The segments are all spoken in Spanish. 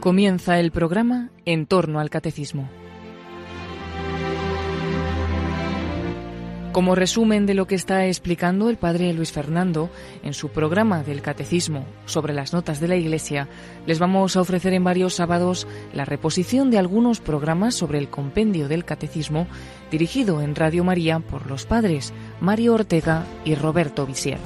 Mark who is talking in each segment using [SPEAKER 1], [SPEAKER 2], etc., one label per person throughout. [SPEAKER 1] Comienza el programa En torno al Catecismo. Como resumen de lo que está explicando el padre Luis Fernando en su programa del Catecismo sobre las notas de la Iglesia, les vamos a ofrecer en varios sábados la reposición de algunos programas sobre el compendio del Catecismo dirigido en Radio María por los padres Mario Ortega y Roberto Visier.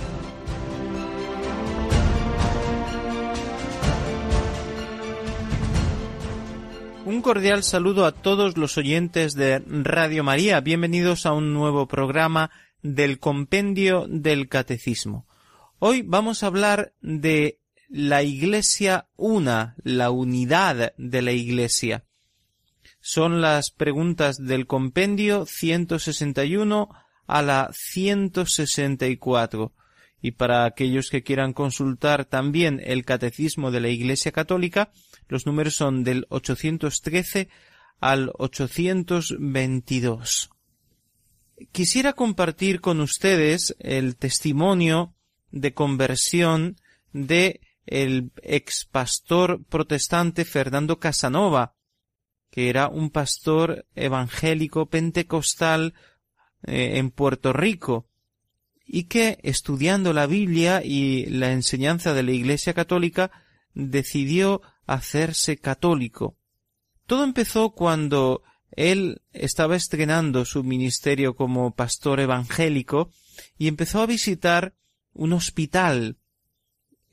[SPEAKER 2] cordial saludo a todos los oyentes de Radio María. Bienvenidos a un nuevo programa del Compendio del Catecismo. Hoy vamos a hablar de la Iglesia una, la unidad de la Iglesia. Son las preguntas del Compendio 161 a la 164. Y para aquellos que quieran consultar también el Catecismo de la Iglesia Católica, los números son del 813 al 822. Quisiera compartir con ustedes el testimonio de conversión de el ex pastor protestante Fernando Casanova, que era un pastor evangélico pentecostal eh, en Puerto Rico, y que estudiando la Biblia y la enseñanza de la Iglesia Católica decidió hacerse católico. Todo empezó cuando él estaba estrenando su ministerio como pastor evangélico y empezó a visitar un hospital.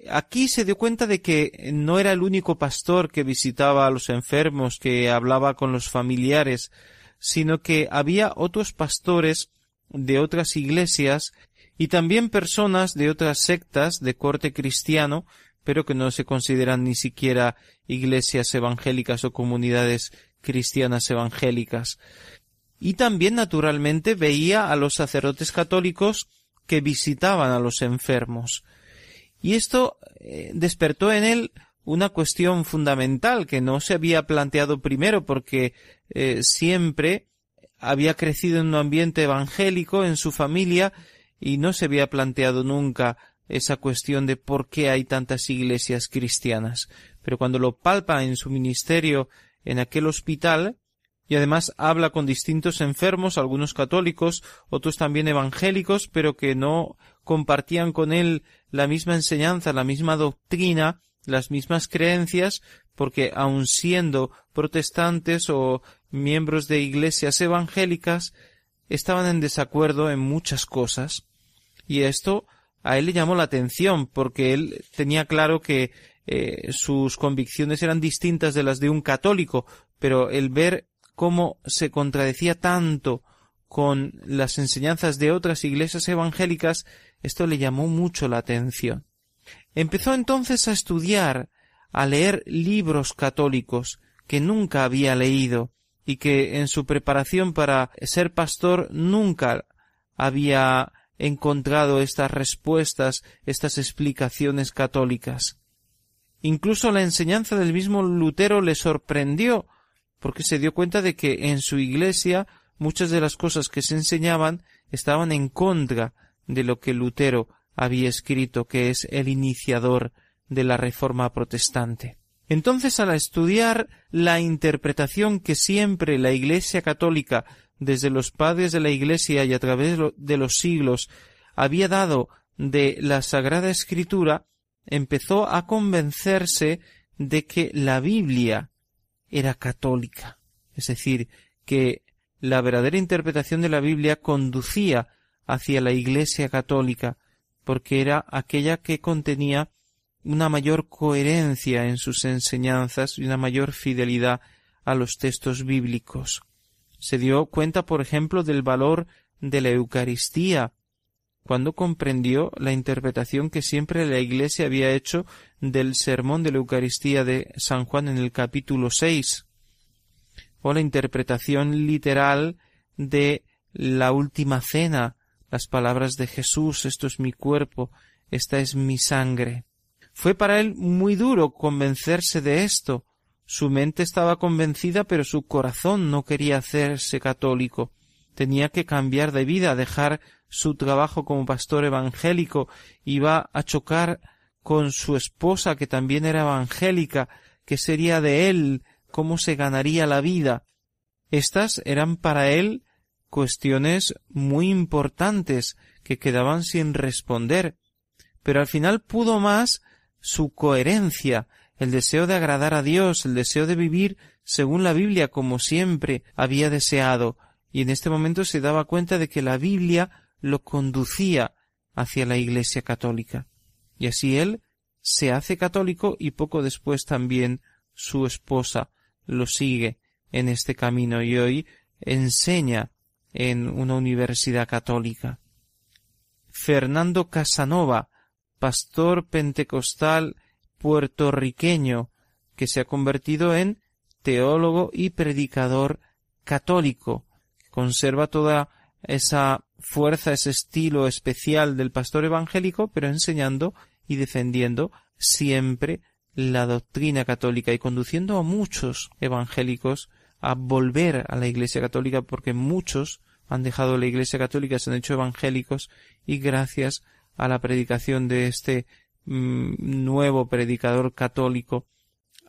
[SPEAKER 2] Aquí se dio cuenta de que no era el único pastor que visitaba a los enfermos, que hablaba con los familiares, sino que había otros pastores de otras iglesias y también personas de otras sectas de corte cristiano pero que no se consideran ni siquiera iglesias evangélicas o comunidades cristianas evangélicas. Y también, naturalmente, veía a los sacerdotes católicos que visitaban a los enfermos. Y esto eh, despertó en él una cuestión fundamental que no se había planteado primero porque eh, siempre había crecido en un ambiente evangélico en su familia y no se había planteado nunca esa cuestión de por qué hay tantas iglesias cristianas. Pero cuando lo palpa en su ministerio en aquel hospital, y además habla con distintos enfermos, algunos católicos, otros también evangélicos, pero que no compartían con él la misma enseñanza, la misma doctrina, las mismas creencias, porque aun siendo protestantes o miembros de iglesias evangélicas, estaban en desacuerdo en muchas cosas. Y esto a él le llamó la atención porque él tenía claro que eh, sus convicciones eran distintas de las de un católico, pero el ver cómo se contradecía tanto con las enseñanzas de otras iglesias evangélicas, esto le llamó mucho la atención. Empezó entonces a estudiar, a leer libros católicos que nunca había leído y que en su preparación para ser pastor nunca había encontrado estas respuestas, estas explicaciones católicas. Incluso la enseñanza del mismo Lutero le sorprendió, porque se dio cuenta de que en su iglesia muchas de las cosas que se enseñaban estaban en contra de lo que Lutero había escrito, que es el iniciador de la Reforma protestante. Entonces, al estudiar la interpretación que siempre la Iglesia católica desde los padres de la Iglesia y a través de los siglos había dado de la Sagrada Escritura, empezó a convencerse de que la Biblia era católica, es decir, que la verdadera interpretación de la Biblia conducía hacia la Iglesia católica, porque era aquella que contenía una mayor coherencia en sus enseñanzas y una mayor fidelidad a los textos bíblicos se dio cuenta, por ejemplo, del valor de la Eucaristía, cuando comprendió la interpretación que siempre la Iglesia había hecho del sermón de la Eucaristía de San Juan en el capítulo seis o la interpretación literal de la última cena, las palabras de Jesús, esto es mi cuerpo, esta es mi sangre. Fue para él muy duro convencerse de esto, su mente estaba convencida, pero su corazón no quería hacerse católico. Tenía que cambiar de vida, dejar su trabajo como pastor evangélico. Iba a chocar con su esposa, que también era evangélica. ¿Qué sería de él? ¿Cómo se ganaría la vida? Estas eran para él cuestiones muy importantes que quedaban sin responder. Pero al final pudo más su coherencia, el deseo de agradar a Dios, el deseo de vivir según la Biblia como siempre había deseado, y en este momento se daba cuenta de que la Biblia lo conducía hacia la Iglesia católica. Y así él se hace católico y poco después también su esposa lo sigue en este camino y hoy enseña en una universidad católica. Fernando Casanova, pastor pentecostal puertorriqueño que se ha convertido en teólogo y predicador católico. Conserva toda esa fuerza, ese estilo especial del pastor evangélico, pero enseñando y defendiendo siempre la doctrina católica y conduciendo a muchos evangélicos a volver a la Iglesia Católica porque muchos han dejado la Iglesia Católica, se han hecho evangélicos y gracias a la predicación de este Mm, nuevo predicador católico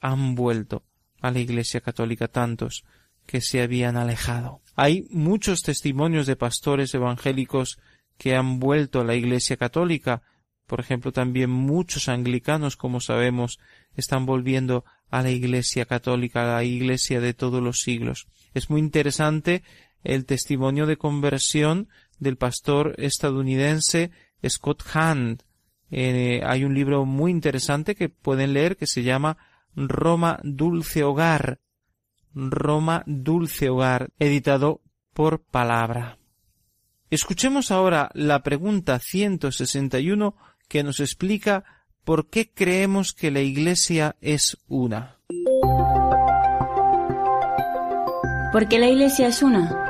[SPEAKER 2] han vuelto a la Iglesia católica tantos que se habían alejado. Hay muchos testimonios de pastores evangélicos que han vuelto a la Iglesia católica. Por ejemplo, también muchos anglicanos, como sabemos, están volviendo a la Iglesia católica, a la Iglesia de todos los siglos. Es muy interesante el testimonio de conversión del pastor estadounidense Scott Hand, eh, hay un libro muy interesante que pueden leer que se llama Roma Dulce Hogar. Roma Dulce Hogar, editado por Palabra. Escuchemos ahora la pregunta 161 que nos explica por qué creemos que la Iglesia es una.
[SPEAKER 3] ¿Por qué la Iglesia es una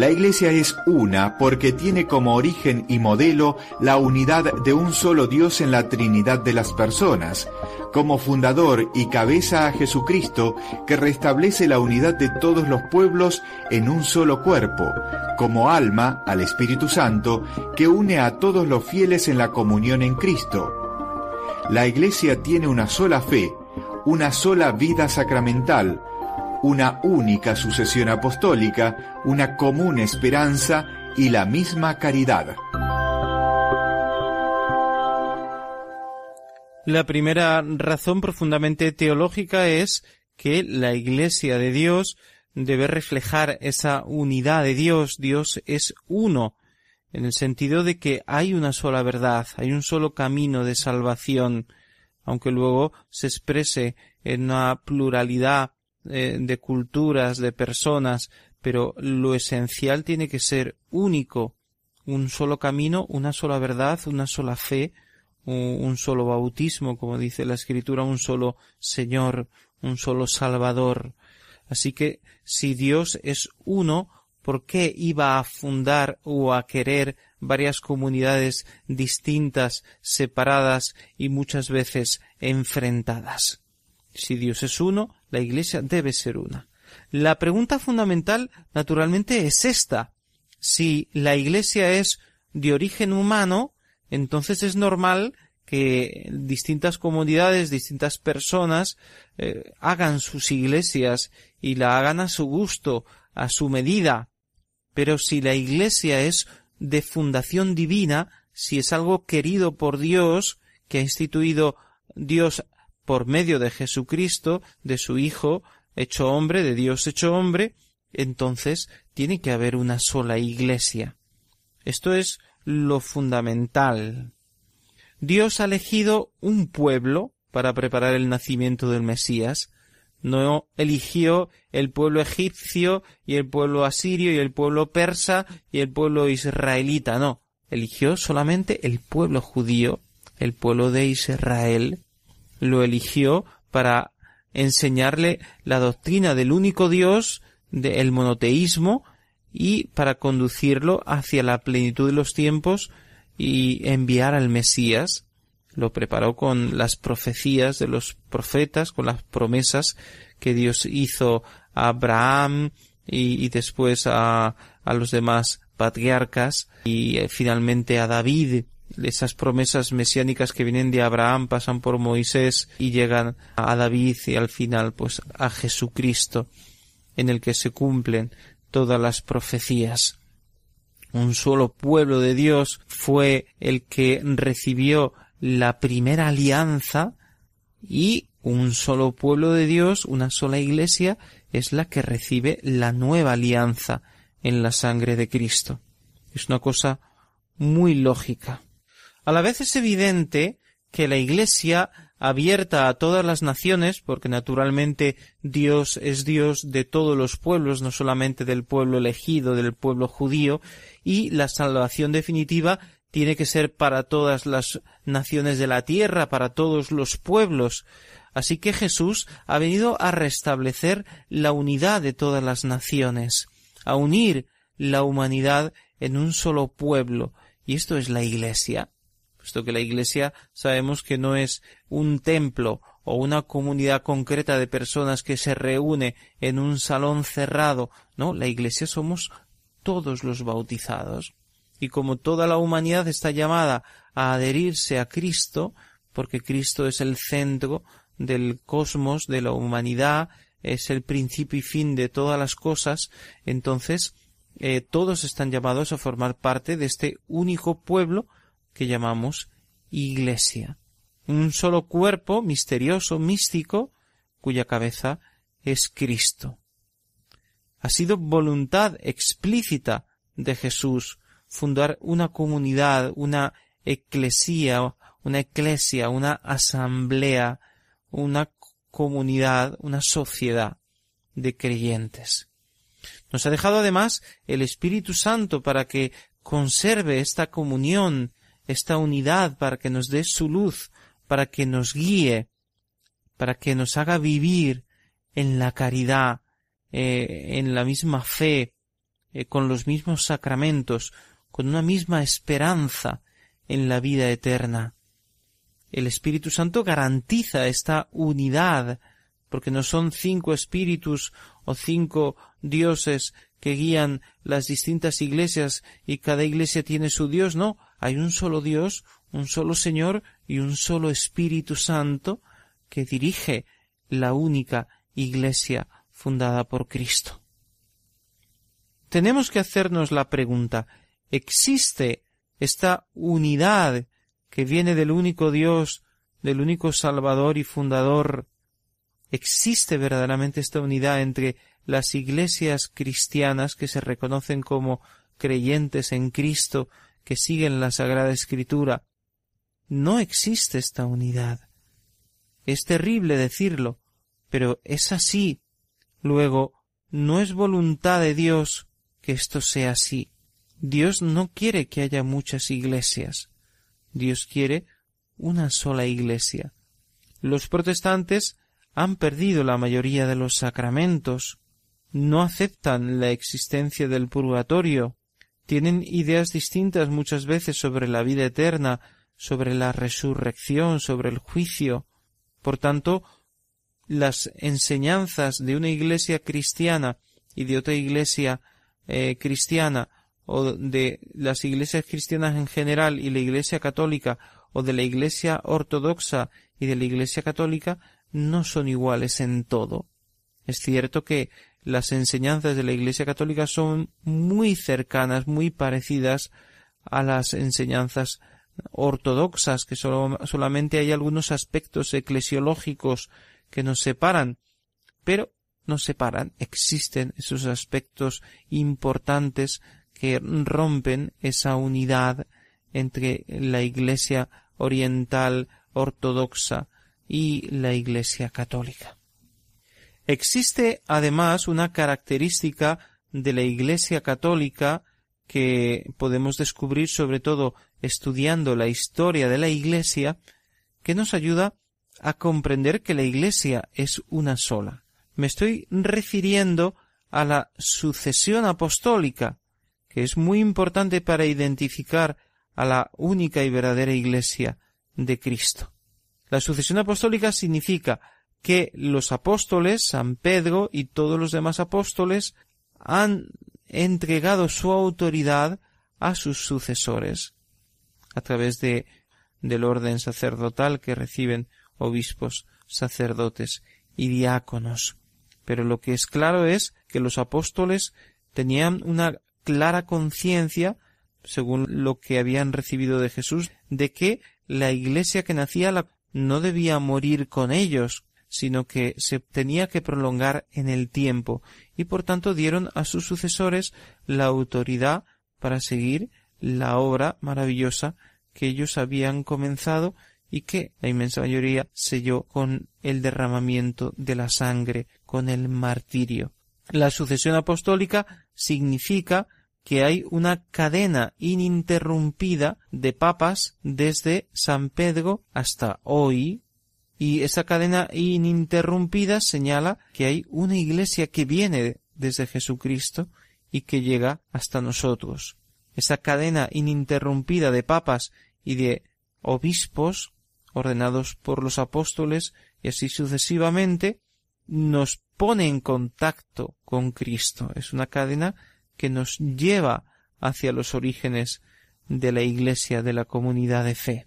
[SPEAKER 3] la Iglesia es una porque tiene como origen y modelo la unidad de un solo Dios en la Trinidad de las personas, como fundador y cabeza a Jesucristo que restablece la unidad de todos los pueblos en un solo cuerpo, como alma al Espíritu Santo que une a todos los fieles en la comunión en Cristo. La Iglesia tiene una sola fe, una sola vida sacramental, una única sucesión apostólica, una común esperanza y la misma caridad.
[SPEAKER 2] La primera razón profundamente teológica es que la Iglesia de Dios debe reflejar esa unidad de Dios. Dios es uno, en el sentido de que hay una sola verdad, hay un solo camino de salvación, aunque luego se exprese en una pluralidad eh, de culturas, de personas, pero lo esencial tiene que ser único, un solo camino, una sola verdad, una sola fe, un solo bautismo, como dice la Escritura, un solo Señor, un solo Salvador. Así que si Dios es uno, ¿por qué iba a fundar o a querer varias comunidades distintas, separadas y muchas veces enfrentadas? Si Dios es uno, la Iglesia debe ser una. La pregunta fundamental, naturalmente, es esta. Si la Iglesia es de origen humano, entonces es normal que distintas comunidades, distintas personas eh, hagan sus iglesias y la hagan a su gusto, a su medida. Pero si la iglesia es de fundación divina, si es algo querido por Dios, que ha instituido Dios por medio de Jesucristo, de su Hijo, hecho hombre, de Dios hecho hombre, entonces tiene que haber una sola Iglesia. Esto es lo fundamental. Dios ha elegido un pueblo para preparar el nacimiento del Mesías, no eligió el pueblo egipcio y el pueblo asirio y el pueblo persa y el pueblo israelita, no, eligió solamente el pueblo judío, el pueblo de Israel, lo eligió para enseñarle la doctrina del único Dios, del monoteísmo, y para conducirlo hacia la plenitud de los tiempos y enviar al Mesías. Lo preparó con las profecías de los profetas, con las promesas que Dios hizo a Abraham y, después a, los demás patriarcas y eh, finalmente a David esas promesas mesiánicas que vienen de Abraham, pasan por Moisés y llegan a David y al final pues a Jesucristo, en el que se cumplen todas las profecías. Un solo pueblo de Dios fue el que recibió la primera alianza y un solo pueblo de Dios, una sola iglesia, es la que recibe la nueva alianza en la sangre de Cristo. Es una cosa muy lógica. A la vez es evidente que la Iglesia, abierta a todas las naciones, porque naturalmente Dios es Dios de todos los pueblos, no solamente del pueblo elegido, del pueblo judío, y la salvación definitiva tiene que ser para todas las naciones de la tierra, para todos los pueblos. Así que Jesús ha venido a restablecer la unidad de todas las naciones, a unir la humanidad en un solo pueblo, y esto es la Iglesia puesto que la Iglesia sabemos que no es un templo o una comunidad concreta de personas que se reúne en un salón cerrado, no, la Iglesia somos todos los bautizados. Y como toda la humanidad está llamada a adherirse a Cristo, porque Cristo es el centro del cosmos, de la humanidad, es el principio y fin de todas las cosas, entonces eh, todos están llamados a formar parte de este único pueblo que llamamos Iglesia, un solo cuerpo misterioso, místico, cuya cabeza es Cristo. Ha sido voluntad explícita de Jesús fundar una comunidad, una eclesía, una eclesia, una asamblea, una comunidad, una sociedad de creyentes. Nos ha dejado además el Espíritu Santo para que conserve esta comunión esta unidad para que nos dé su luz, para que nos guíe, para que nos haga vivir en la caridad, eh, en la misma fe, eh, con los mismos sacramentos, con una misma esperanza en la vida eterna. El Espíritu Santo garantiza esta unidad, porque no son cinco espíritus o cinco dioses que guían las distintas iglesias y cada iglesia tiene su Dios, no, hay un solo Dios, un solo Señor y un solo Espíritu Santo que dirige la única Iglesia fundada por Cristo. Tenemos que hacernos la pregunta, ¿existe esta unidad que viene del único Dios, del único Salvador y Fundador? ¿Existe verdaderamente esta unidad entre las iglesias cristianas que se reconocen como creyentes en Cristo que siguen la Sagrada Escritura. No existe esta unidad. Es terrible decirlo, pero es así. Luego, no es voluntad de Dios que esto sea así. Dios no quiere que haya muchas iglesias. Dios quiere una sola iglesia. Los protestantes han perdido la mayoría de los sacramentos, no aceptan la existencia del purgatorio, tienen ideas distintas muchas veces sobre la vida eterna, sobre la resurrección, sobre el juicio. Por tanto, las enseñanzas de una iglesia cristiana y de otra iglesia eh, cristiana o de las iglesias cristianas en general y la iglesia católica o de la iglesia ortodoxa y de la iglesia católica no son iguales en todo. Es cierto que las enseñanzas de la Iglesia Católica son muy cercanas, muy parecidas a las enseñanzas ortodoxas, que solamente hay algunos aspectos eclesiológicos que nos separan, pero no separan, existen esos aspectos importantes que rompen esa unidad entre la Iglesia oriental ortodoxa y la Iglesia católica. Existe además una característica de la Iglesia católica que podemos descubrir sobre todo estudiando la historia de la Iglesia, que nos ayuda a comprender que la Iglesia es una sola. Me estoy refiriendo a la sucesión apostólica, que es muy importante para identificar a la única y verdadera Iglesia de Cristo. La sucesión apostólica significa que los apóstoles, San Pedro y todos los demás apóstoles, han entregado su autoridad a sus sucesores a través de, del orden sacerdotal que reciben obispos, sacerdotes y diáconos. Pero lo que es claro es que los apóstoles tenían una clara conciencia, según lo que habían recibido de Jesús, de que la iglesia que nacía no debía morir con ellos, sino que se tenía que prolongar en el tiempo, y por tanto dieron a sus sucesores la autoridad para seguir la obra maravillosa que ellos habían comenzado y que la inmensa mayoría selló con el derramamiento de la sangre, con el martirio. La sucesión apostólica significa que hay una cadena ininterrumpida de papas desde San Pedro hasta hoy, y esa cadena ininterrumpida señala que hay una iglesia que viene desde Jesucristo y que llega hasta nosotros. Esa cadena ininterrumpida de papas y de obispos ordenados por los apóstoles y así sucesivamente nos pone en contacto con Cristo. Es una cadena que nos lleva hacia los orígenes de la Iglesia, de la comunidad de fe.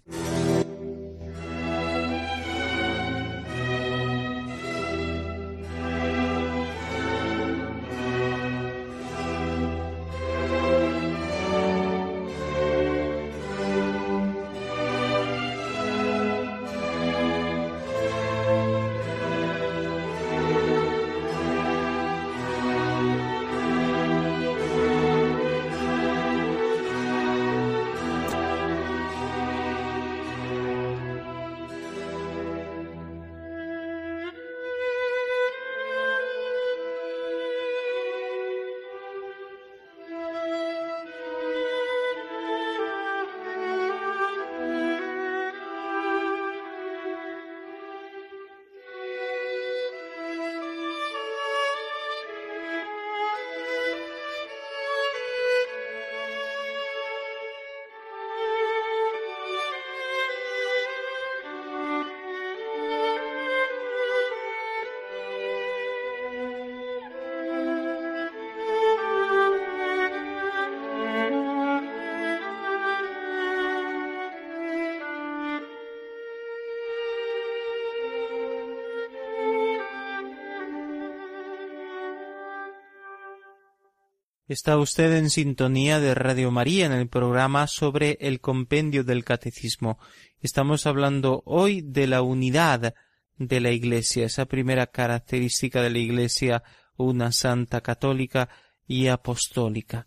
[SPEAKER 2] Está usted en sintonía de Radio María en el programa sobre el compendio del catecismo. Estamos hablando hoy de la unidad de la Iglesia, esa primera característica de la Iglesia, una santa católica y apostólica.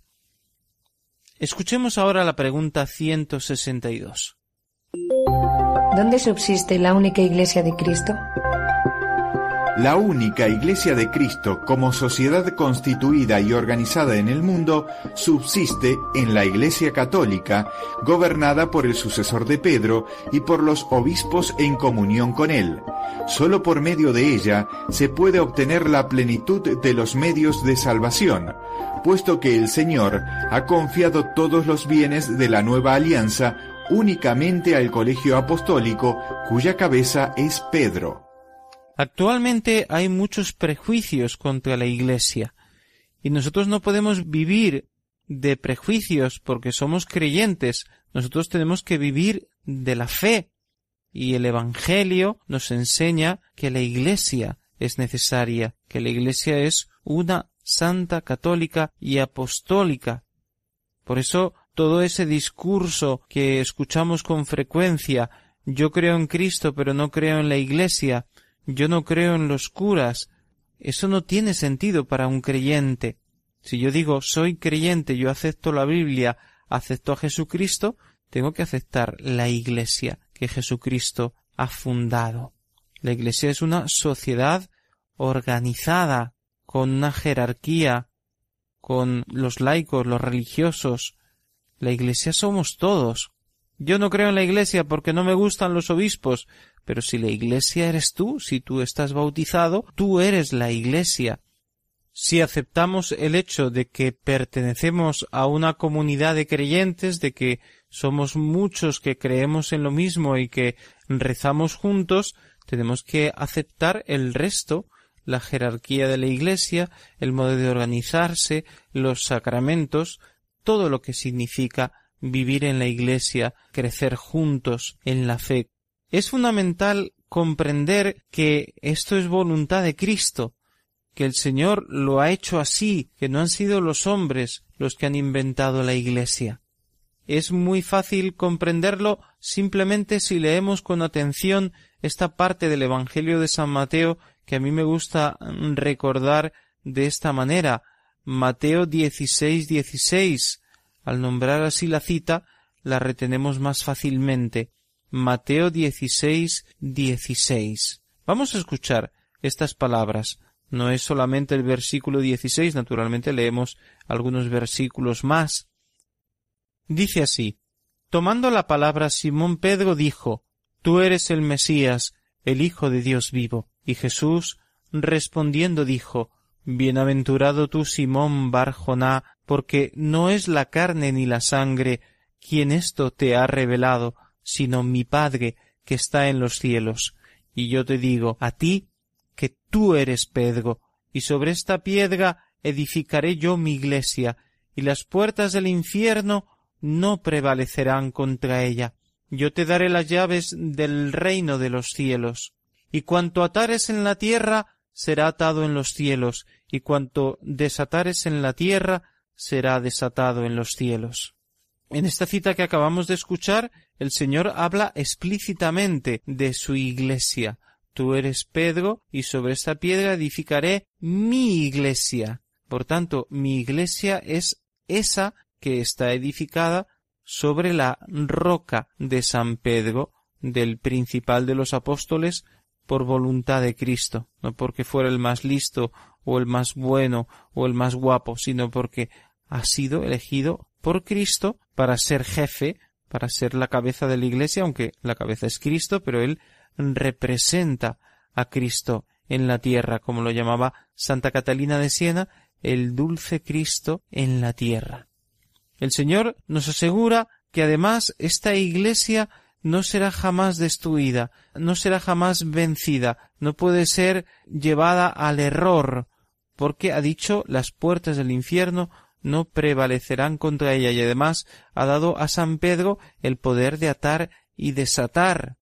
[SPEAKER 2] Escuchemos ahora la pregunta 162.
[SPEAKER 4] ¿Dónde subsiste la única Iglesia de Cristo?
[SPEAKER 3] la única Iglesia de Cristo como sociedad constituida y organizada en el mundo subsiste en la Iglesia Católica, gobernada por el sucesor de Pedro y por los obispos en comunión con él. Solo por medio de ella se puede obtener la plenitud de los medios de salvación, puesto que el Señor ha confiado todos los bienes de la nueva alianza únicamente al colegio apostólico cuya cabeza es Pedro.
[SPEAKER 2] Actualmente hay muchos prejuicios contra la Iglesia y nosotros no podemos vivir de prejuicios porque somos creyentes, nosotros tenemos que vivir de la fe y el Evangelio nos enseña que la Iglesia es necesaria, que la Iglesia es una santa, católica y apostólica. Por eso todo ese discurso que escuchamos con frecuencia yo creo en Cristo pero no creo en la Iglesia yo no creo en los curas. Eso no tiene sentido para un creyente. Si yo digo soy creyente, yo acepto la Biblia, acepto a Jesucristo, tengo que aceptar la Iglesia que Jesucristo ha fundado. La Iglesia es una sociedad organizada, con una jerarquía, con los laicos, los religiosos. La Iglesia somos todos. Yo no creo en la Iglesia porque no me gustan los obispos, pero si la Iglesia eres tú, si tú estás bautizado, tú eres la Iglesia. Si aceptamos el hecho de que pertenecemos a una comunidad de creyentes, de que somos muchos que creemos en lo mismo y que rezamos juntos, tenemos que aceptar el resto, la jerarquía de la Iglesia, el modo de organizarse, los sacramentos, todo lo que significa vivir en la Iglesia, crecer juntos en la fe. Es fundamental comprender que esto es voluntad de Cristo, que el Señor lo ha hecho así, que no han sido los hombres los que han inventado la Iglesia. Es muy fácil comprenderlo simplemente si leemos con atención esta parte del Evangelio de San Mateo que a mí me gusta recordar de esta manera. Mateo dieciséis al nombrar así la cita, la retenemos más fácilmente. Mateo 16, 16. Vamos a escuchar estas palabras. No es solamente el versículo 16, naturalmente leemos algunos versículos más. Dice así, Tomando la palabra, Simón Pedro dijo, Tú eres el Mesías, el Hijo de Dios vivo. Y Jesús, respondiendo, dijo, Bienaventurado tú, Simón Barjoná, porque no es la carne ni la sangre quien esto te ha revelado, sino mi Padre que está en los cielos. Y yo te digo a ti que tú eres Pedro, y sobre esta piedra edificaré yo mi iglesia, y las puertas del infierno no prevalecerán contra ella. Yo te daré las llaves del reino de los cielos. Y cuanto atares en la tierra, será atado en los cielos, y cuanto desatares en la tierra será desatado en los cielos. En esta cita que acabamos de escuchar, el Señor habla explícitamente de su iglesia. Tú eres Pedro, y sobre esta piedra edificaré mi iglesia. Por tanto, mi iglesia es esa que está edificada sobre la roca de San Pedro, del principal de los apóstoles, por voluntad de Cristo, no porque fuera el más listo o el más bueno o el más guapo, sino porque ha sido elegido por Cristo para ser jefe, para ser la cabeza de la Iglesia, aunque la cabeza es Cristo, pero él representa a Cristo en la tierra, como lo llamaba Santa Catalina de Siena, el dulce Cristo en la tierra. El Señor nos asegura que además esta Iglesia no será jamás destruida, no será jamás vencida, no puede ser llevada al error, porque ha dicho las puertas del infierno no prevalecerán contra ella y además ha dado a San Pedro el poder de atar y desatar.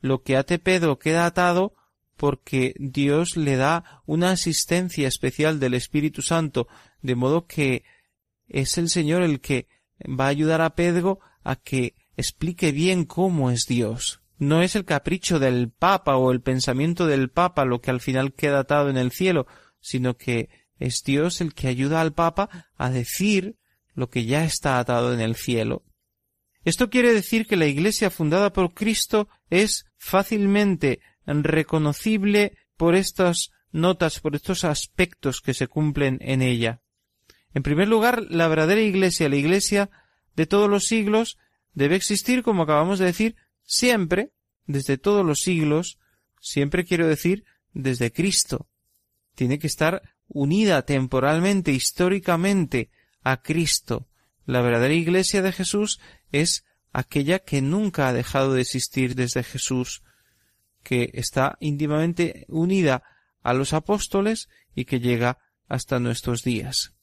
[SPEAKER 2] Lo que ate Pedro queda atado porque Dios le da una asistencia especial del Espíritu Santo, de modo que es el Señor el que va a ayudar a Pedro a que explique bien cómo es Dios. No es el capricho del Papa o el pensamiento del Papa lo que al final queda atado en el cielo, sino que es Dios el que ayuda al Papa a decir lo que ya está atado en el cielo. Esto quiere decir que la Iglesia fundada por Cristo es fácilmente reconocible por estas notas, por estos aspectos que se cumplen en ella. En primer lugar, la verdadera Iglesia, la Iglesia de todos los siglos, debe existir, como acabamos de decir, siempre, desde todos los siglos, siempre quiero decir, desde Cristo. Tiene que estar unida temporalmente, históricamente, a Cristo. La verdadera iglesia de Jesús es aquella que nunca ha dejado de existir desde Jesús, que está íntimamente unida a los apóstoles y que llega hasta nuestros días.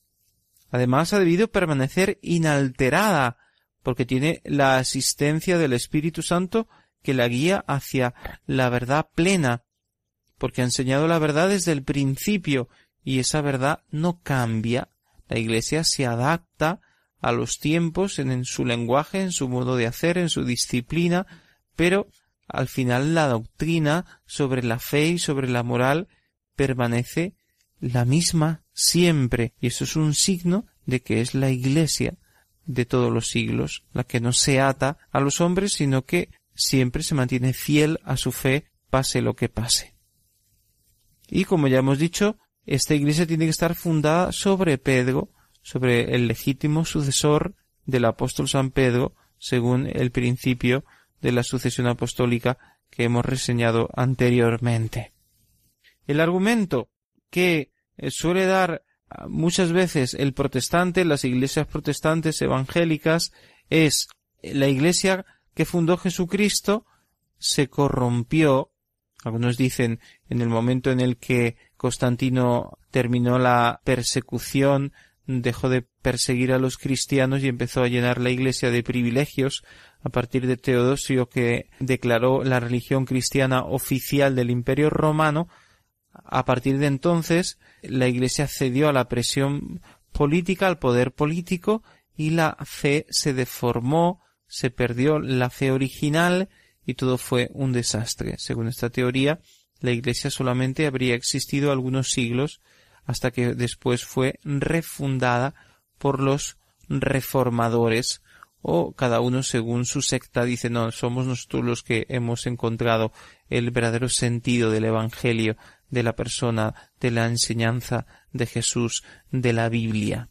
[SPEAKER 2] Además, ha debido permanecer inalterada porque tiene la asistencia del Espíritu Santo que la guía hacia la verdad plena, porque ha enseñado la verdad desde el principio y esa verdad no cambia. La Iglesia se adapta a los tiempos en, su lenguaje, en su modo de hacer, en su disciplina, pero al final la doctrina sobre la fe y sobre la moral permanece la misma siempre, y eso es un signo de que es la Iglesia de todos los siglos, la que no se ata a los hombres, sino que siempre se mantiene fiel a su fe, pase lo que pase. Y como ya hemos dicho, esta iglesia tiene que estar fundada sobre Pedro, sobre el legítimo sucesor del apóstol San Pedro, según el principio de la sucesión apostólica que hemos reseñado anteriormente. El argumento que suele dar muchas veces el protestante, las iglesias protestantes evangélicas, es la iglesia que fundó Jesucristo se corrompió. Algunos dicen en el momento en el que Constantino terminó la persecución, dejó de perseguir a los cristianos y empezó a llenar la iglesia de privilegios a partir de Teodosio que declaró la religión cristiana oficial del imperio romano, a partir de entonces, la Iglesia cedió a la presión política, al poder político, y la fe se deformó, se perdió la fe original y todo fue un desastre. Según esta teoría, la Iglesia solamente habría existido algunos siglos hasta que después fue refundada por los reformadores o cada uno según su secta dice no, somos nosotros los que hemos encontrado el verdadero sentido del Evangelio de la persona, de la enseñanza de Jesús, de la Biblia.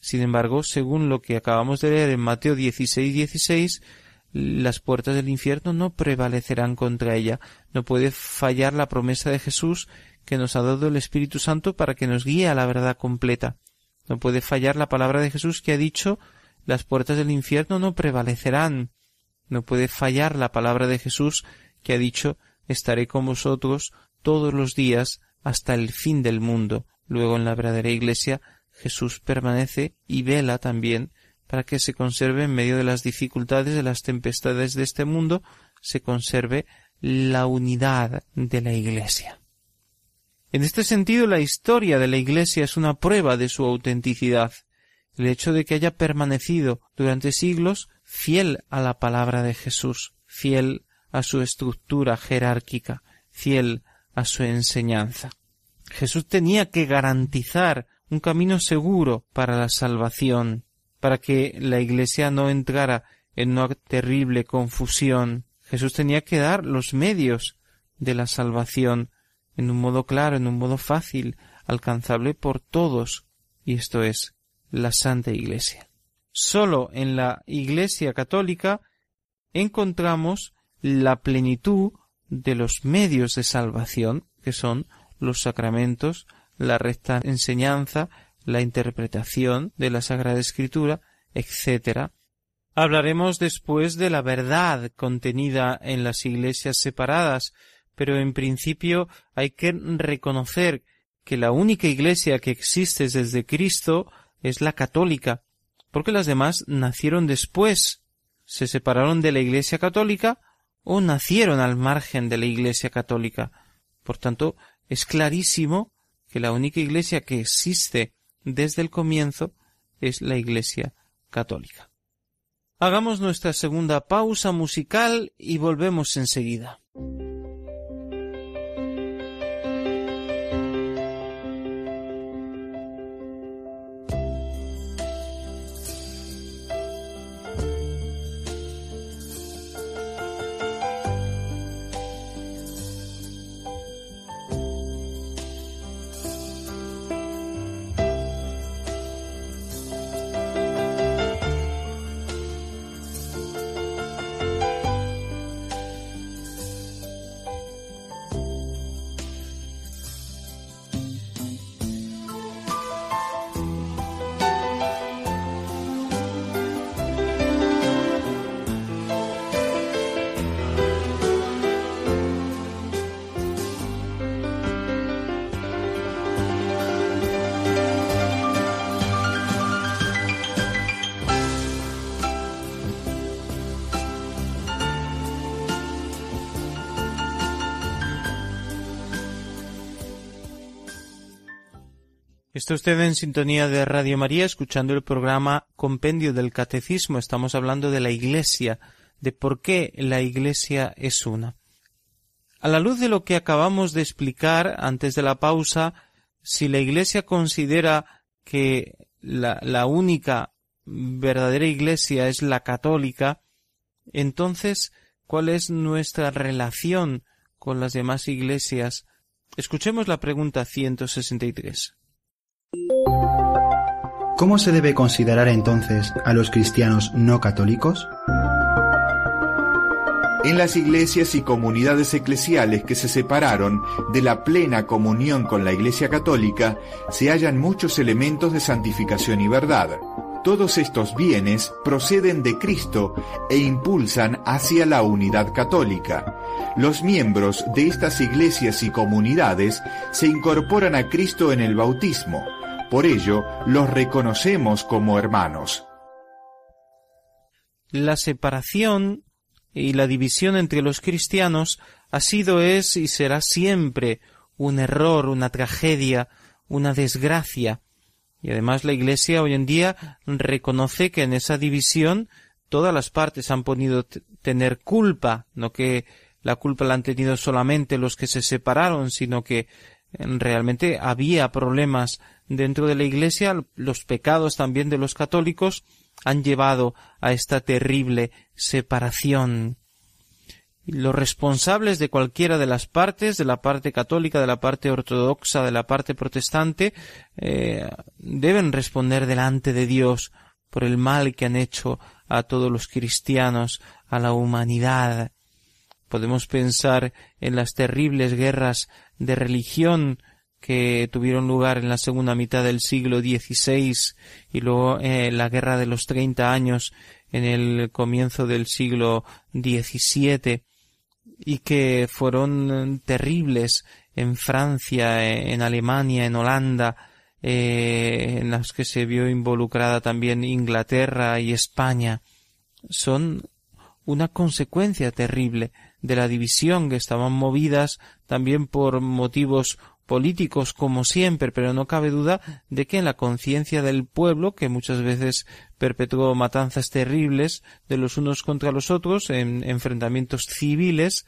[SPEAKER 2] Sin embargo, según lo que acabamos de leer en Mateo 16, 16, las puertas del infierno no prevalecerán contra ella. No puede fallar la promesa de Jesús que nos ha dado el Espíritu Santo para que nos guíe a la verdad completa. No puede fallar la palabra de Jesús que ha dicho las puertas del infierno no prevalecerán. No puede fallar la palabra de Jesús que ha dicho estaré con vosotros todos los días hasta el fin del mundo. Luego en la verdadera iglesia Jesús permanece y vela también para que se conserve en medio de las dificultades de las tempestades de este mundo, se conserve la unidad de la iglesia. En este sentido, la historia de la Iglesia es una prueba de su autenticidad. El hecho de que haya permanecido durante siglos fiel a la palabra de Jesús, fiel a su estructura jerárquica, fiel a su enseñanza. Jesús tenía que garantizar un camino seguro para la salvación, para que la Iglesia no entrara en una terrible confusión. Jesús tenía que dar los medios de la salvación en un modo claro, en un modo fácil, alcanzable por todos, y esto es la Santa Iglesia. Solo en la Iglesia católica encontramos la plenitud de los medios de salvación, que son los sacramentos, la recta enseñanza, la interpretación de la Sagrada Escritura, etc. Hablaremos después de la verdad contenida en las iglesias separadas, pero en principio hay que reconocer que la única iglesia que existe desde Cristo es la católica, porque las demás nacieron después, se separaron de la iglesia católica o nacieron al margen de la Iglesia católica. Por tanto, es clarísimo que la única Iglesia que existe desde el comienzo es la Iglesia católica. Hagamos nuestra segunda pausa musical y volvemos enseguida. Está usted en sintonía de Radio María escuchando el programa Compendio del Catecismo. Estamos hablando de la Iglesia, de por qué la Iglesia es una. A la luz de lo que acabamos de explicar antes de la pausa, si la Iglesia considera que la, única verdadera Iglesia es la católica, entonces, ¿cuál es nuestra relación con las demás iglesias? Escuchemos la pregunta 163.
[SPEAKER 5] ¿Cómo se debe considerar entonces a los cristianos no católicos? En las iglesias y comunidades eclesiales que se separaron de la plena comunión con la Iglesia Católica se hallan muchos elementos de santificación y verdad. Todos estos bienes proceden de Cristo e impulsan hacia la unidad católica. Los miembros de estas iglesias y comunidades se incorporan a Cristo en el bautismo por ello, los reconocemos como hermanos.
[SPEAKER 2] La separación y la división entre los cristianos ha sido, es y será siempre un error, una tragedia, una desgracia. Y además la Iglesia hoy en día reconoce que en esa división todas las partes han podido tener culpa, no que la culpa la han tenido solamente los que se separaron, sino que realmente había problemas dentro de la Iglesia, los pecados también de los católicos han llevado a esta terrible separación. Los responsables de cualquiera de las partes, de la parte católica, de la parte ortodoxa, de la parte protestante, eh, deben responder delante de Dios por el mal que han hecho a todos los cristianos, a la humanidad. Podemos pensar en las terribles guerras de religión que tuvieron lugar en la segunda mitad del siglo XVI y luego en eh, la guerra de los treinta años en el comienzo del siglo XVII y que fueron eh, terribles en Francia, eh, en Alemania, en Holanda, en las que se vio involucrada también Inglaterra y España, son una consecuencia terrible de la división, que estaban movidas también por motivos políticos como siempre, pero no cabe duda de que en la conciencia del pueblo, que muchas veces perpetuó matanzas terribles de los unos contra los otros, en enfrentamientos civiles,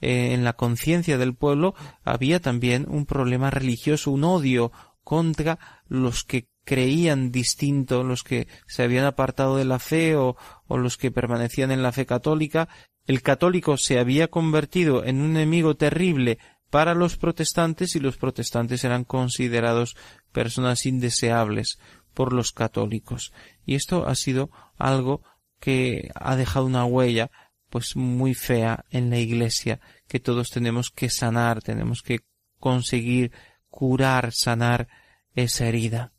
[SPEAKER 2] eh, en la conciencia del pueblo había también un problema religioso, un odio contra los que creían distinto, los que se habían apartado de la fe o los que permanecían en la fe católica el católico se había convertido en un enemigo terrible para los protestantes y los protestantes eran considerados personas indeseables por los católicos. Y esto ha sido algo que ha dejado una huella pues muy fea en la iglesia que todos tenemos que sanar, tenemos que conseguir curar, sanar esa herida.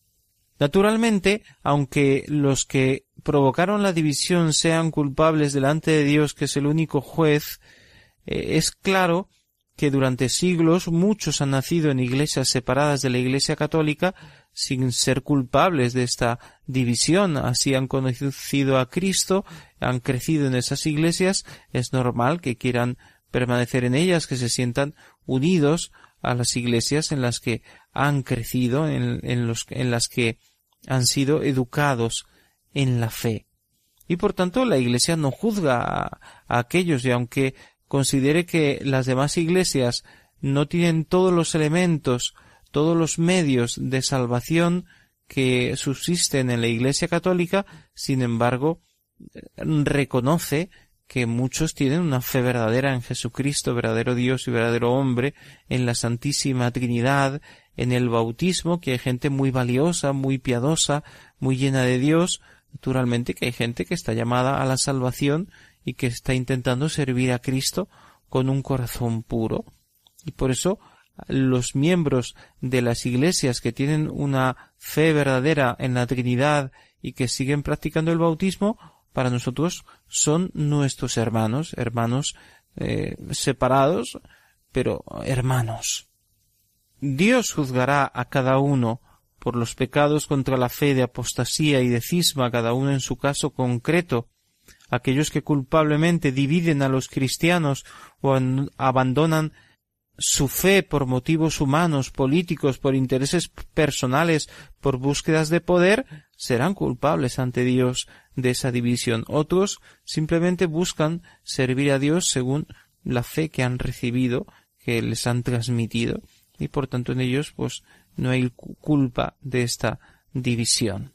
[SPEAKER 2] Naturalmente, aunque los que provocaron la división sean culpables delante de Dios, que es el único juez, eh, es claro que durante siglos muchos han nacido en iglesias separadas de la Iglesia católica sin ser culpables de esta división. Así han conocido a Cristo, han crecido en esas iglesias, es normal que quieran permanecer en ellas, que se sientan unidos a las iglesias en las que han crecido, en, en, los, en las que han sido educados en la fe. Y por tanto la Iglesia no juzga a, aquellos y aunque considere que las demás iglesias no tienen todos los elementos, todos los medios de salvación que subsisten en la Iglesia católica, sin embargo, reconoce que muchos tienen una fe verdadera en Jesucristo, verdadero Dios y verdadero hombre, en la Santísima Trinidad, en el bautismo, que hay gente muy valiosa, muy piadosa, muy llena de Dios, naturalmente que hay gente que está llamada a la salvación y que está intentando servir a Cristo con un corazón puro. Y por eso los miembros de las iglesias que tienen una fe verdadera en la Trinidad y que siguen practicando el bautismo, para nosotros son nuestros hermanos, hermanos eh, separados, pero hermanos. Dios juzgará a cada uno por los pecados contra la fe de apostasía y de cisma, cada uno en su caso concreto, aquellos que culpablemente dividen a los cristianos o abandonan su fe por motivos humanos, políticos, por intereses personales, por búsquedas de poder, serán culpables ante Dios de esa división. Otros simplemente buscan servir a Dios según la fe que han recibido, que les han transmitido y por tanto en ellos pues no hay culpa de esta división.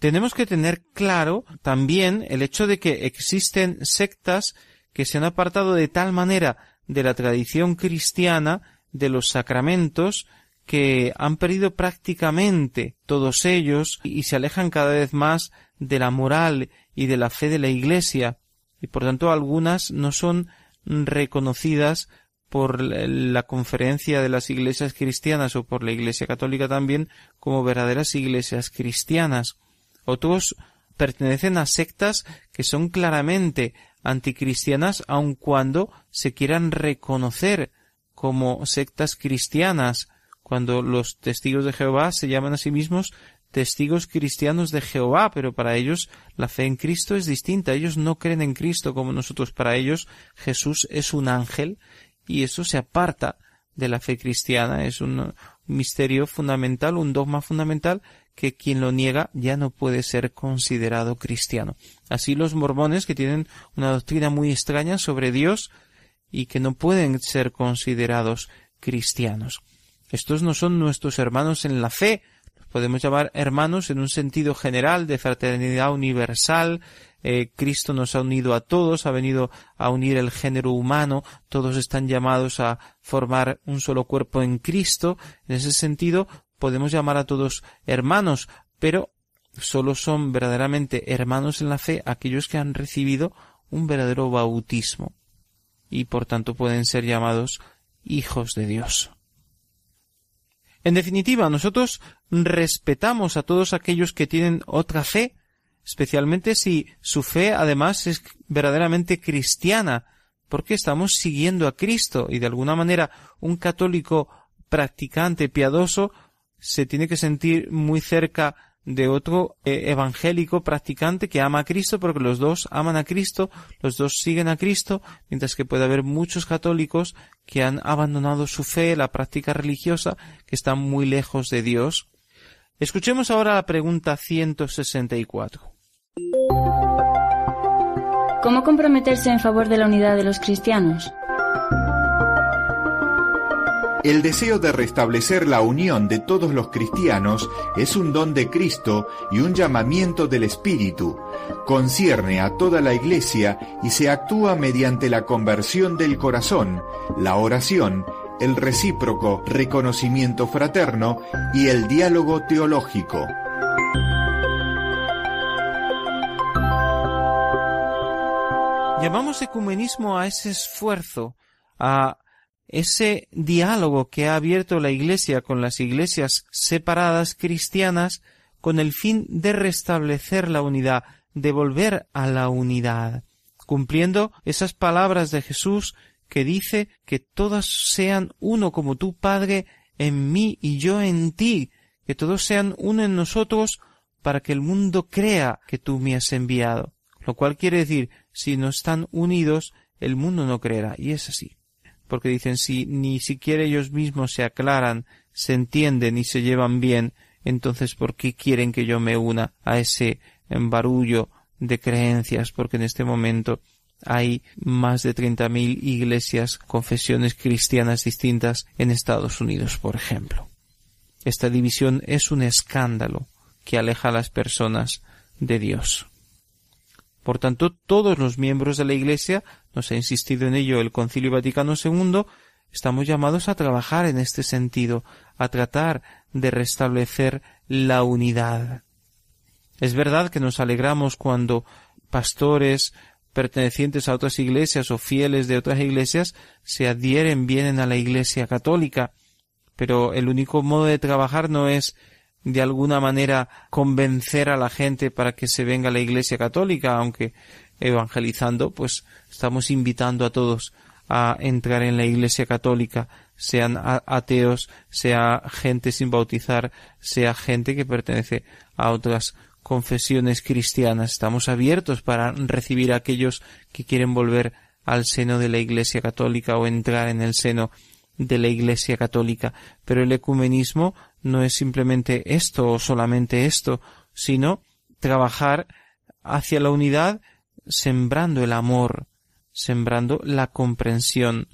[SPEAKER 2] Tenemos que tener claro también el hecho de que existen sectas que se han apartado de tal manera de la tradición cristiana de los sacramentos que han perdido prácticamente todos ellos y se alejan cada vez más de la moral y de la fe de la Iglesia y por tanto algunas no son reconocidas por la conferencia de las iglesias cristianas o por la iglesia católica también como verdaderas iglesias cristianas. Otros pertenecen a sectas que son claramente anticristianas aun cuando se quieran reconocer como sectas cristianas, cuando los testigos de Jehová se llaman a sí mismos testigos cristianos de Jehová, pero para ellos la fe en Cristo es distinta. Ellos no creen en Cristo como nosotros. Para ellos Jesús es un ángel y eso se aparta de la fe cristiana. Es un misterio fundamental, un dogma fundamental que quien lo niega ya no puede ser considerado cristiano. Así los mormones que tienen una doctrina muy extraña sobre Dios y que no pueden ser considerados cristianos. Estos no son nuestros hermanos en la fe, podemos llamar hermanos en un sentido general de fraternidad universal. Eh, Cristo nos ha unido a todos, ha venido a unir el género humano, todos están llamados a formar un solo cuerpo en Cristo. En ese sentido, podemos llamar a todos hermanos, pero solo son verdaderamente hermanos en la fe aquellos que han recibido un verdadero bautismo y por tanto pueden ser llamados hijos de Dios. En definitiva, nosotros respetamos a todos aquellos que tienen otra fe, especialmente si su fe además es verdaderamente cristiana, porque estamos siguiendo a Cristo y de alguna manera un católico practicante, piadoso, se tiene que sentir muy cerca de otro eh, evangélico practicante que ama a Cristo, porque los dos aman a Cristo, los dos siguen a Cristo, mientras que puede haber muchos católicos que han abandonado su fe, la práctica religiosa, que están muy lejos de Dios. Escuchemos ahora la pregunta 164.
[SPEAKER 6] ¿Cómo comprometerse en favor de la unidad de los cristianos?
[SPEAKER 3] El deseo de restablecer la unión de todos los cristianos es un don de Cristo y un llamamiento del Espíritu. Concierne a toda la Iglesia y se actúa mediante la conversión del corazón, la oración el recíproco reconocimiento fraterno y el diálogo teológico.
[SPEAKER 2] Llamamos ecumenismo a ese esfuerzo, a ese diálogo que ha abierto la Iglesia con las iglesias separadas cristianas con el fin de restablecer la unidad, de volver a la unidad, cumpliendo esas palabras de Jesús que dice que todos sean uno como tú, Padre, en mí y yo en ti, que todos sean uno en nosotros, para que el mundo crea que tú me has enviado. Lo cual quiere decir, si no están unidos, el mundo no creerá. Y es así. Porque dicen, si ni siquiera ellos mismos se aclaran, se entienden y se llevan bien, entonces ¿por qué quieren que yo me una a ese barullo de creencias? Porque en este momento hay más de 30.000 iglesias, confesiones cristianas distintas en Estados Unidos, por ejemplo. Esta división es un escándalo que aleja a las personas de Dios. Por tanto, todos los miembros de la Iglesia, nos ha insistido en ello el Concilio Vaticano II, estamos llamados a trabajar en este sentido, a tratar de restablecer la unidad. Es verdad que nos alegramos cuando pastores, pertenecientes a otras iglesias o fieles de otras iglesias se adhieren, vienen a la iglesia católica. Pero el único modo de trabajar no es de alguna manera convencer a la gente para que se venga a la iglesia católica, aunque evangelizando, pues estamos invitando a todos a entrar en la iglesia católica, sean ateos, sea gente sin bautizar, sea gente que pertenece a otras confesiones cristianas. Estamos abiertos para recibir a aquellos que quieren volver al seno de la Iglesia Católica o entrar en el seno de la Iglesia Católica. Pero el ecumenismo no es simplemente esto o solamente esto, sino trabajar hacia la unidad sembrando el amor, sembrando la comprensión,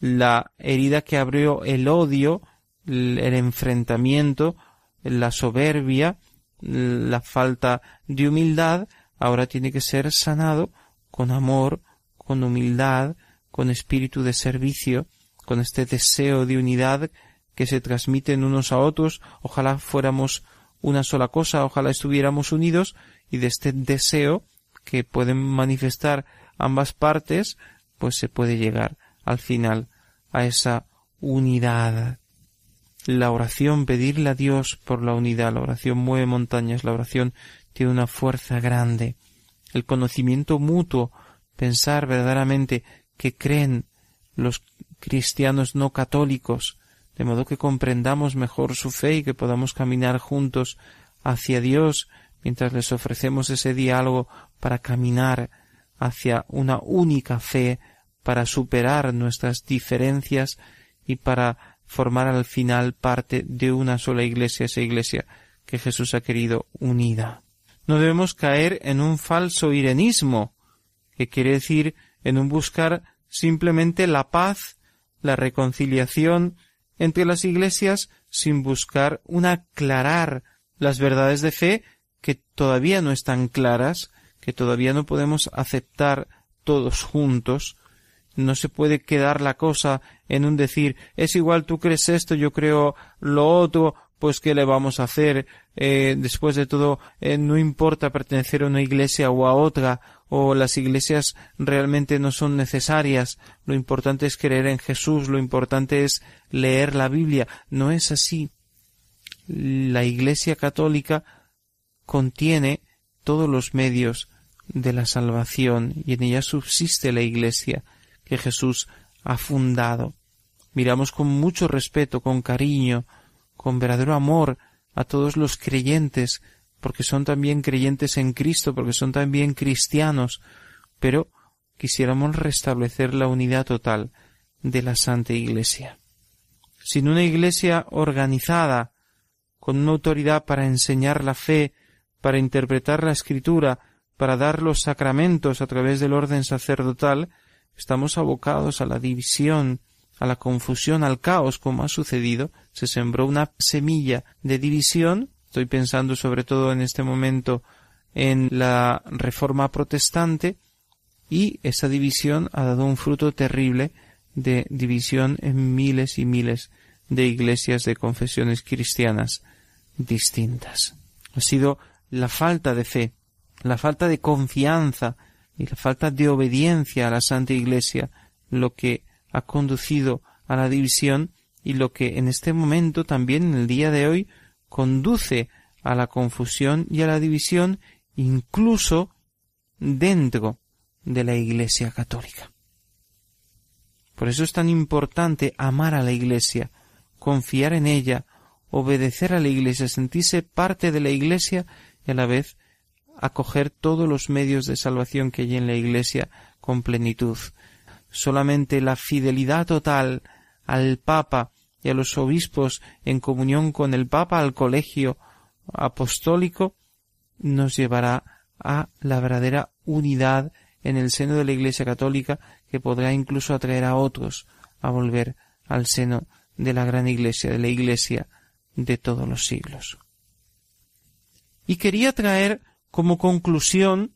[SPEAKER 2] la herida que abrió el odio, el enfrentamiento, la soberbia, la falta de humildad ahora tiene que ser sanado con amor, con humildad, con espíritu de servicio, con este deseo de unidad que se transmiten unos a otros, ojalá fuéramos una sola cosa, ojalá estuviéramos unidos, y de este deseo que pueden manifestar ambas partes, pues se puede llegar al final a esa unidad la oración, pedirle a Dios por la unidad, la oración mueve montañas, la oración tiene una fuerza grande. El conocimiento mutuo, pensar verdaderamente que creen los cristianos no católicos, de modo que comprendamos mejor su fe y que podamos caminar juntos hacia Dios mientras les ofrecemos ese diálogo para caminar hacia una única fe, para superar nuestras diferencias y para formar al final parte de una sola iglesia, esa iglesia que Jesús ha querido unida. No debemos caer en un falso irenismo, que quiere decir en un buscar simplemente la paz, la reconciliación entre las iglesias sin buscar un aclarar las verdades de fe que todavía no están claras, que todavía no podemos aceptar todos juntos, no se puede quedar la cosa en un decir, es igual tú crees esto, yo creo lo otro, pues qué le vamos a hacer. Eh, después de todo, eh, no importa pertenecer a una iglesia o a otra, o las iglesias realmente no son necesarias. Lo importante es creer en Jesús, lo importante es leer la Biblia. No es así. La iglesia católica contiene todos los medios de la salvación y en ella subsiste la iglesia que Jesús ha fundado. Miramos con mucho respeto, con cariño, con verdadero amor a todos los creyentes, porque son también creyentes en Cristo, porque son también cristianos, pero quisiéramos restablecer la unidad total de la Santa Iglesia. Sin una Iglesia organizada, con una autoridad para enseñar la fe, para interpretar la Escritura, para dar los sacramentos a través del orden sacerdotal, estamos abocados a la división, a la confusión, al caos, como ha sucedido, se sembró una semilla de división. Estoy pensando sobre todo en este momento en la reforma protestante y esa división ha dado un fruto terrible de división en miles y miles de iglesias de confesiones cristianas distintas. Ha sido la falta de fe, la falta de confianza y la falta de obediencia a la Santa Iglesia lo que ha conducido a la división y lo que en este momento también en el día de hoy conduce a la confusión y a la división incluso dentro de la Iglesia católica. Por eso es tan importante amar a la Iglesia, confiar en ella, obedecer a la Iglesia, sentirse parte de la Iglesia y a la vez acoger todos los medios de salvación que hay en la Iglesia con plenitud. Solamente la fidelidad total al Papa y a los obispos en comunión con el Papa, al colegio apostólico, nos llevará a la verdadera unidad en el seno de la Iglesia católica que podrá incluso atraer a otros a volver al seno de la gran Iglesia, de la Iglesia de todos los siglos. Y quería traer como conclusión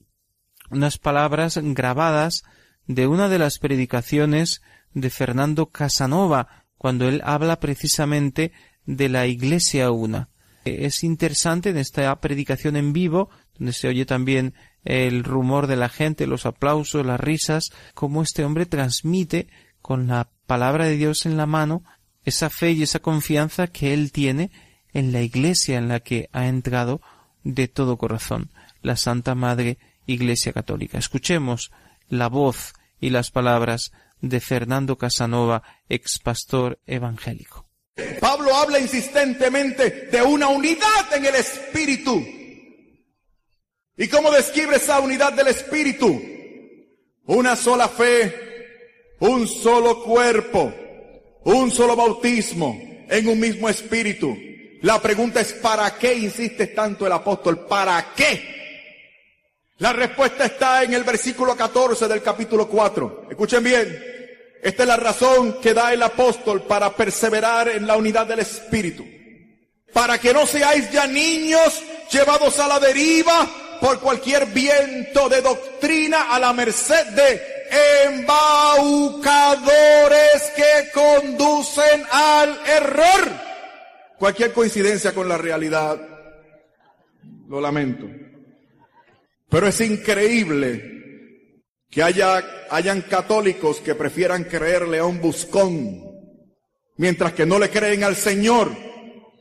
[SPEAKER 2] unas palabras grabadas de una de las predicaciones de Fernando Casanova, cuando él habla precisamente de la Iglesia una. Es interesante en esta predicación en vivo, donde se oye también el rumor de la gente, los aplausos, las risas, cómo este hombre transmite con la palabra de Dios en la mano esa fe y esa confianza que él tiene en la Iglesia en la que ha entrado de todo corazón la Santa Madre Iglesia Católica. Escuchemos la voz y las palabras de Fernando Casanova, ex pastor evangélico.
[SPEAKER 7] Pablo habla insistentemente de una unidad en el Espíritu. ¿Y cómo describe esa unidad del Espíritu? Una sola fe, un solo cuerpo, un solo bautismo en un mismo Espíritu. La pregunta es, ¿para qué insiste tanto el apóstol? ¿Para qué? La respuesta está en el versículo 14 del capítulo 4. Escuchen bien. Esta es la razón que da el apóstol para perseverar en la unidad del Espíritu. Para que no seáis ya niños llevados a la deriva por cualquier viento de doctrina a la merced de embaucadores que conducen al error. Cualquier coincidencia con la realidad, lo lamento. Pero es increíble que haya, hayan católicos que prefieran creerle león un buscón, mientras que no le creen al Señor,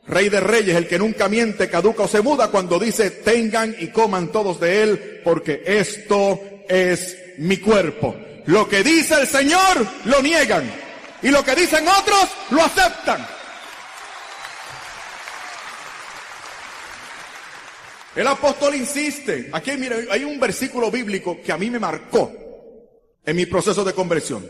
[SPEAKER 7] Rey de Reyes, el que nunca miente, caduca o se muda, cuando dice, tengan y coman todos de él, porque esto es mi cuerpo. Lo que dice el Señor, lo niegan. Y lo que dicen otros, lo aceptan. El apóstol insiste. Aquí, mire, hay un versículo bíblico que a mí me marcó en mi proceso de conversión.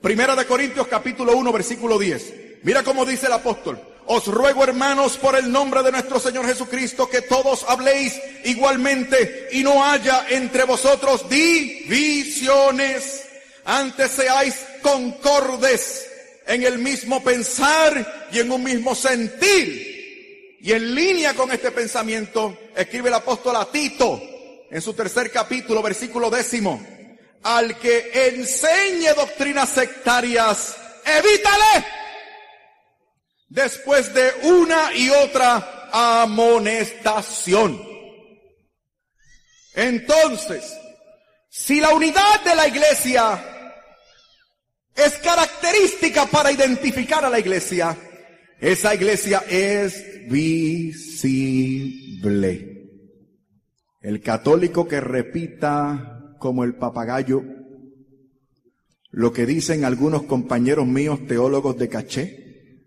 [SPEAKER 7] Primera de Corintios capítulo 1, versículo 10. Mira cómo dice el apóstol. Os ruego, hermanos, por el nombre de nuestro Señor Jesucristo, que todos habléis igualmente y no haya entre vosotros divisiones. Antes seáis concordes en el mismo pensar y en un mismo sentir y en línea con este pensamiento, escribe el apóstol a Tito, en su tercer capítulo, versículo décimo, al que enseñe doctrinas sectarias, evítale después de una y otra amonestación. Entonces, si la unidad de la iglesia es característica para identificar a la iglesia, esa iglesia es visible. El católico que repita como el papagayo lo que dicen algunos compañeros míos teólogos de caché,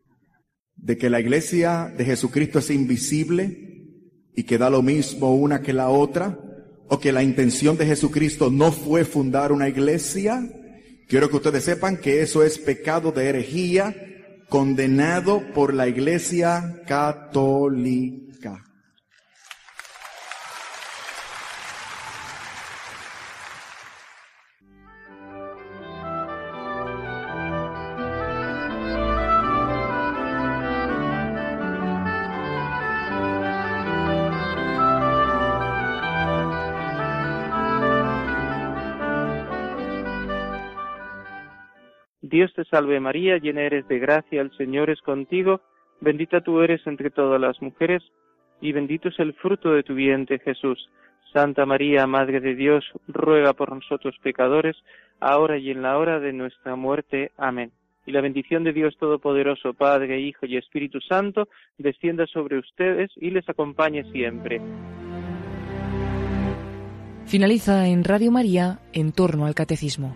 [SPEAKER 7] de que la iglesia de Jesucristo es invisible y que da lo mismo una que la otra, o que la intención de Jesucristo no fue fundar una iglesia, quiero que ustedes sepan que eso es pecado de herejía condenado por la Iglesia Católica.
[SPEAKER 8] Dios te salve María, llena eres de gracia, el Señor es contigo, bendita tú eres entre todas las mujeres, y bendito es el fruto de tu vientre Jesús. Santa María, Madre de Dios, ruega por nosotros pecadores, ahora y en la hora de nuestra muerte. Amén. Y la bendición de Dios Todopoderoso, Padre, Hijo y Espíritu Santo, descienda sobre ustedes y les acompañe siempre.
[SPEAKER 9] Finaliza en Radio María, en torno al Catecismo.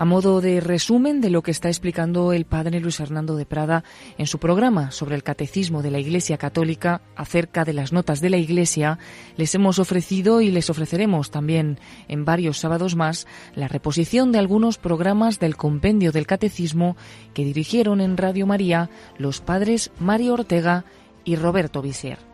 [SPEAKER 9] a modo de resumen de lo que está explicando el padre Luis Hernando de Prada en su programa sobre el catecismo de la Iglesia Católica acerca de las notas de la Iglesia, les hemos ofrecido y les ofreceremos también en varios sábados más la reposición de algunos programas del compendio del catecismo que dirigieron en Radio María los padres Mario Ortega y Roberto Vizier.